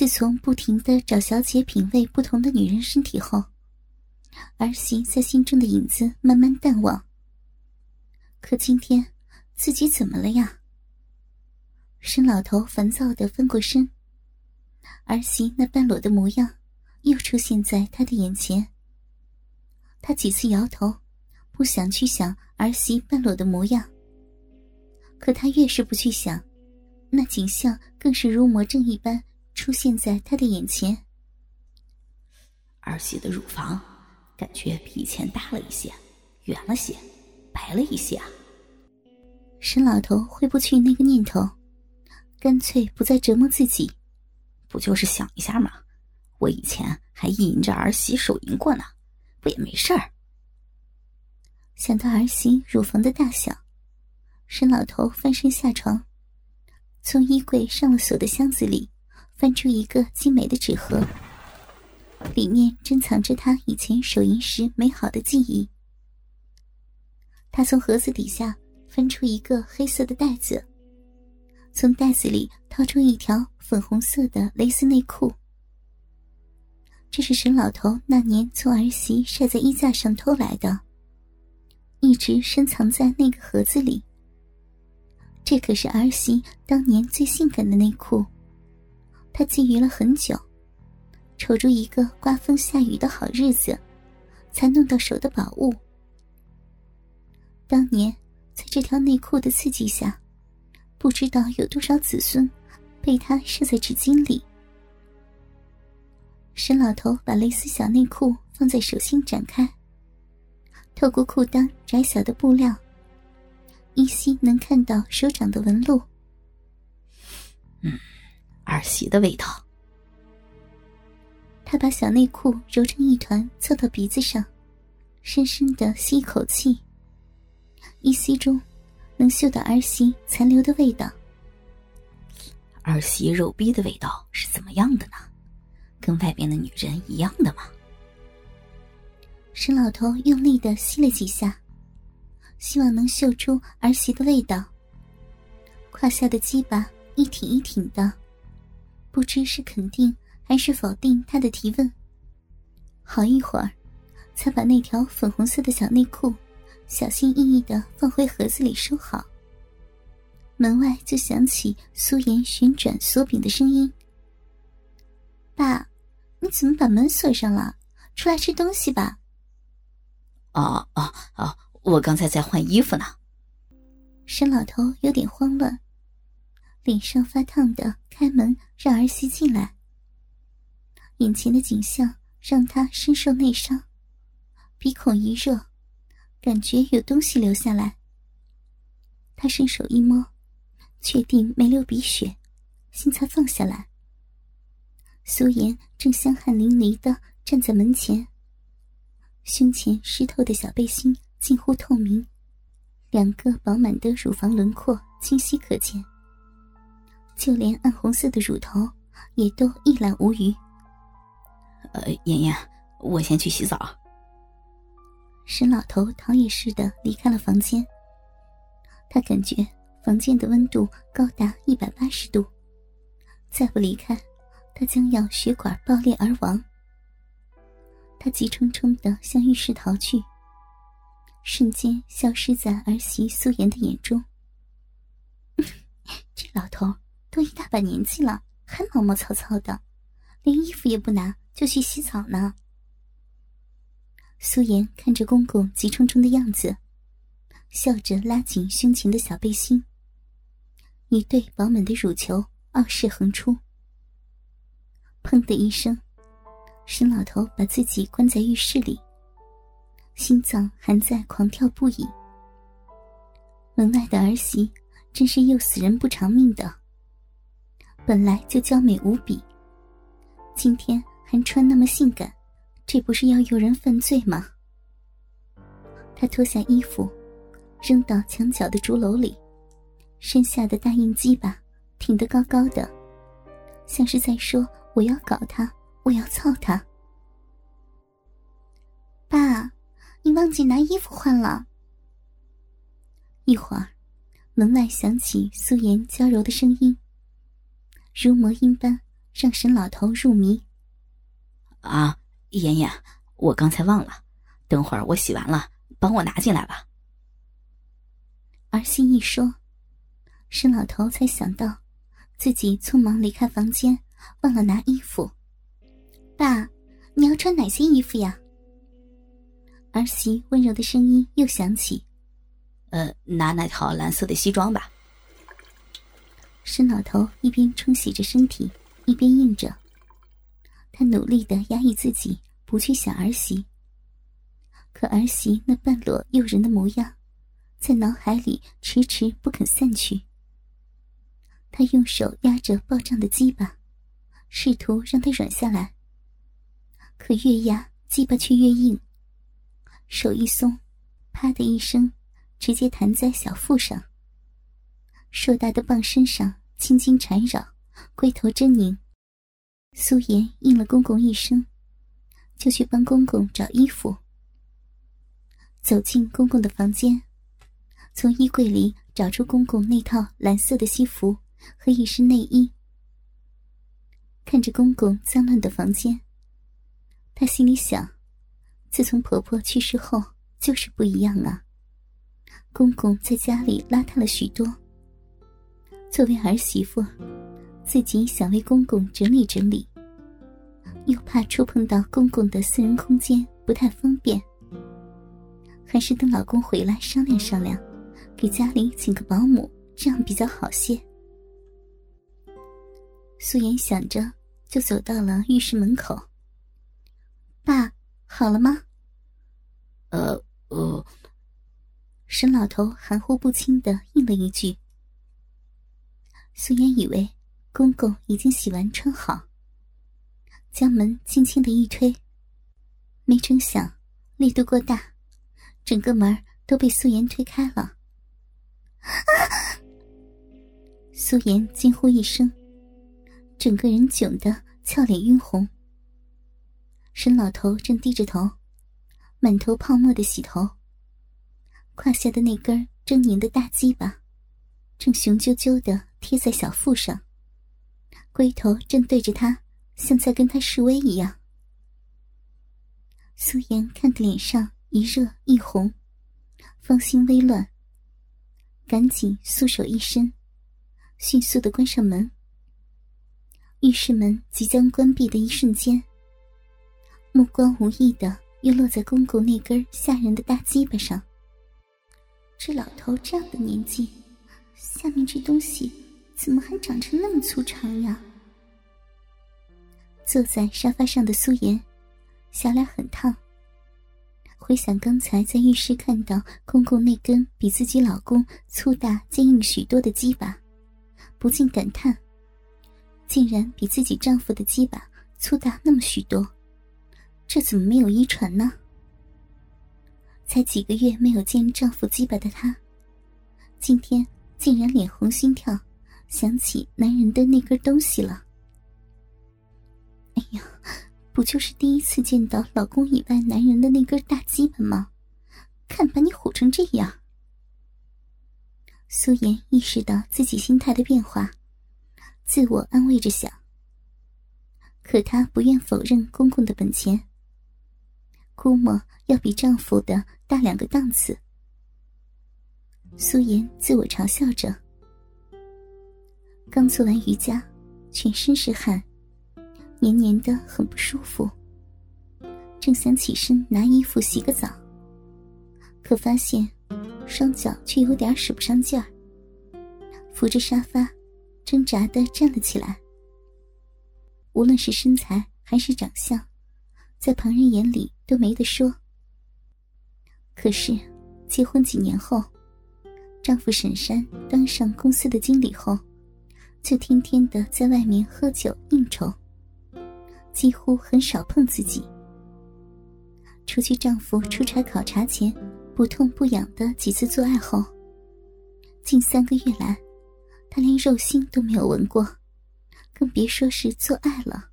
自从不停的找小姐品味不同的女人身体后，儿媳在心中的影子慢慢淡忘。可今天，自己怎么了呀？沈老头烦躁的翻过身，儿媳那半裸的模样又出现在他的眼前。他几次摇头，不想去想儿媳半裸的模样。可他越是不去想，那景象更是如魔怔一般出现在他的眼前。儿媳的乳房感觉比以前大了一些，圆了些，白了一些啊！沈老头挥不去那个念头。干脆不再折磨自己，不就是想一下吗？我以前还意淫着儿媳手淫过呢，不也没事儿？想到儿媳乳房的大小，沈老头翻身下床，从衣柜上了锁的箱子里翻出一个精美的纸盒，里面珍藏着他以前手淫时美好的记忆。他从盒子底下翻出一个黑色的袋子。从袋子里掏出一条粉红色的蕾丝内裤，这是沈老头那年从儿媳晒在衣架上偷来的，一直深藏在那个盒子里。这可是儿媳当年最性感的内裤，他觊觎了很久，瞅着一个刮风下雨的好日子，才弄到手的宝物。当年在这条内裤的刺激下。不知道有多少子孙被他射在纸巾里。沈老头把蕾丝小内裤放在手心展开，透过裤裆窄小的布料，依稀能看到手掌的纹路。嗯，儿媳的味道。他把小内裤揉成一团，凑到鼻子上，深深的吸一口气，一吸中。能嗅到儿媳残留的味道。儿媳肉逼的味道是怎么样的呢？跟外边的女人一样的吗？沈老头用力的吸了几下，希望能嗅出儿媳的味道。胯下的鸡巴一挺一挺的，不知是肯定还是否定他的提问。好一会儿，才把那条粉红色的小内裤。小心翼翼的放回盒子里收好。门外就响起苏颜旋转锁柄的声音：“爸，你怎么把门锁上了？出来吃东西吧。”“啊啊啊！我刚才在换衣服呢。”沈老头有点慌乱，脸上发烫的开门让儿媳进来。眼前的景象让他深受内伤，鼻孔一热。感觉有东西流下来，他伸手一摸，确定没流鼻血，心才放下来。苏颜正香汗淋漓的站在门前，胸前湿透的小背心近乎透明，两个饱满的乳房轮廓清晰可见，就连暗红色的乳头也都一览无余。呃，妍妍，我先去洗澡。沈老头逃也似的离开了房间。他感觉房间的温度高达一百八十度，再不离开，他将要血管爆裂而亡。他急冲冲的向浴室逃去，瞬间消失在儿媳苏颜的眼中。这老头都一大把年纪了，还毛毛糙糙的，连衣服也不拿就去洗澡呢。苏颜看着公公急冲冲的样子，笑着拉紧胸前的小背心，一对饱满的乳球傲视横出。砰的一声，沈老头把自己关在浴室里，心脏还在狂跳不已。门外的儿媳真是又死人不偿命的，本来就娇美无比，今天还穿那么性感。这不是要诱人犯罪吗？他脱下衣服，扔到墙角的竹篓里，身下的大硬鸡巴挺得高高的，像是在说：“我要搞他，我要操他。”爸，你忘记拿衣服换了。一会儿，门外响起素颜娇柔的声音，如魔音般让沈老头入迷。啊，妍妍，我刚才忘了，等会儿我洗完了，帮我拿进来吧。儿媳一说，沈老头才想到，自己匆忙离开房间，忘了拿衣服。爸，你要穿哪些衣服呀？儿媳温柔的声音又响起：“呃，拿那套蓝色的西装吧。”沈老头一边冲洗着身体，一边应着。他努力的压抑自己，不去想儿媳。可儿媳那半裸诱人的模样，在脑海里迟迟不肯散去。他用手压着暴胀的鸡巴，试图让它软下来。可越压，鸡巴却越硬。手一松，啪的一声，直接弹在小腹上。硕大的棒身上青筋缠绕，龟头狰狞。苏颜应了公公一声，就去帮公公找衣服。走进公公的房间，从衣柜里找出公公那套蓝色的西服和一身内衣。看着公公脏乱的房间，她心里想。自从婆婆去世后，就是不一样啊。公公在家里邋遢了许多。作为儿媳妇，自己想为公公整理整理，又怕触碰到公公的私人空间不太方便，还是等老公回来商量商量，给家里请个保姆，这样比较好些。素颜想着，就走到了浴室门口。爸。好了吗？呃呃，沈老头含糊不清的应了一句。苏颜以为公公已经洗完穿好，将门轻轻的一推，没成想力度过大，整个门都被素颜推开了。素颜惊呼一声，整个人窘得俏脸晕红。沈老头正低着头，满头泡沫的洗头。胯下的那根狰狞的大鸡巴，正雄赳赳的贴在小腹上，龟头正对着他，像在跟他示威一样。苏颜看得脸上一热一红，芳心微乱，赶紧素手一伸，迅速的关上门。浴室门即将关闭的一瞬间。目光无意的又落在公公那根吓人的大鸡巴上。这老头这样的年纪，下面这东西怎么还长成那么粗长呀？坐在沙发上的苏颜，小脸很烫。回想刚才在浴室看到公公那根比自己老公粗大坚硬许多的鸡巴，不禁感叹：竟然比自己丈夫的鸡巴粗大那么许多。这怎么没有遗传呢？才几个月没有见丈夫鸡巴的她，今天竟然脸红心跳，想起男人的那根东西了。哎呀，不就是第一次见到老公以外男人的那根大鸡巴吗？看把你唬成这样！苏颜意识到自己心态的变化，自我安慰着想。可她不愿否认公公的本钱。估摸要比丈夫的大两个档次。苏颜自我嘲笑着。刚做完瑜伽，全身是汗，黏黏的很不舒服。正想起身拿衣服洗个澡，可发现双脚却有点使不上劲儿，扶着沙发，挣扎的站了起来。无论是身材还是长相。在旁人眼里都没得说。可是，结婚几年后，丈夫沈山当上公司的经理后，就天天的在外面喝酒应酬，几乎很少碰自己。除去丈夫出差考察前不痛不痒的几次做爱后，近三个月来，她连肉腥都没有闻过，更别说是做爱了。